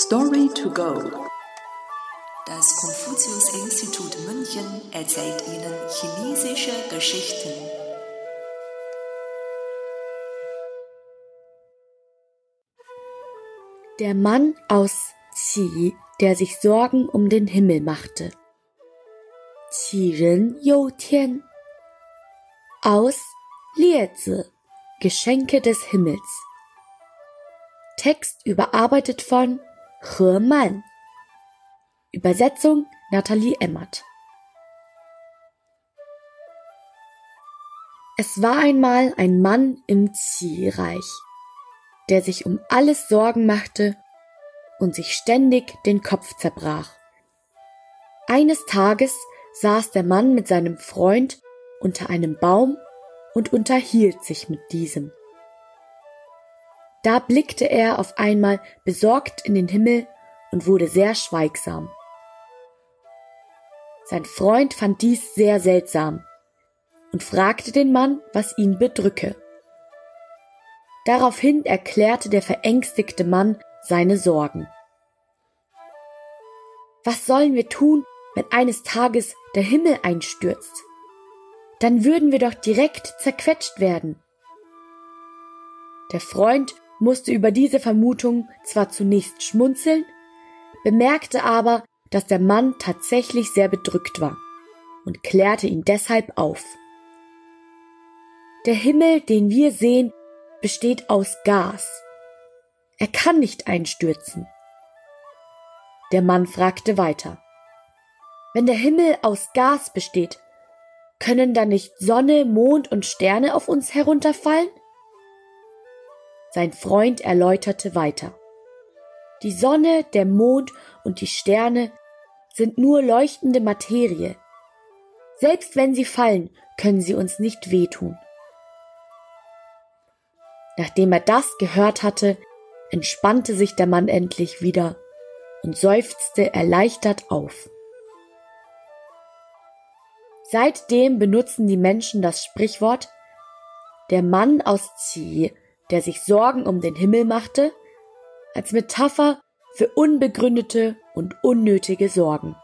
Story to go. Das Konfuzius-Institut München erzählt Ihnen chinesische Geschichten. Der Mann aus Qi, der sich Sorgen um den Himmel machte. Qi Ren You Tian. Aus Liezi, Geschenke des Himmels. Text überarbeitet von He Man. Übersetzung Nathalie Emmert. Es war einmal ein Mann im Qi-Reich, der sich um alles Sorgen machte und sich ständig den Kopf zerbrach. Eines Tages saß der Mann mit seinem Freund unter einem Baum und unterhielt sich mit diesem. Da blickte er auf einmal besorgt in den Himmel und wurde sehr schweigsam. Sein Freund fand dies sehr seltsam und fragte den Mann, was ihn bedrücke. Daraufhin erklärte der verängstigte Mann seine Sorgen. Was sollen wir tun, wenn eines Tages der Himmel einstürzt? Dann würden wir doch direkt zerquetscht werden. Der Freund musste über diese Vermutung zwar zunächst schmunzeln, bemerkte aber, dass der Mann tatsächlich sehr bedrückt war und klärte ihn deshalb auf. Der Himmel, den wir sehen, besteht aus Gas. Er kann nicht einstürzen. Der Mann fragte weiter. Wenn der Himmel aus Gas besteht, können dann nicht Sonne, Mond und Sterne auf uns herunterfallen? Sein Freund erläuterte weiter. Die Sonne, der Mond und die Sterne sind nur leuchtende Materie. Selbst wenn sie fallen, können sie uns nicht wehtun. Nachdem er das gehört hatte, entspannte sich der Mann endlich wieder und seufzte erleichtert auf. Seitdem benutzen die Menschen das Sprichwort der Mann aus Qi der sich Sorgen um den Himmel machte, als Metapher für unbegründete und unnötige Sorgen.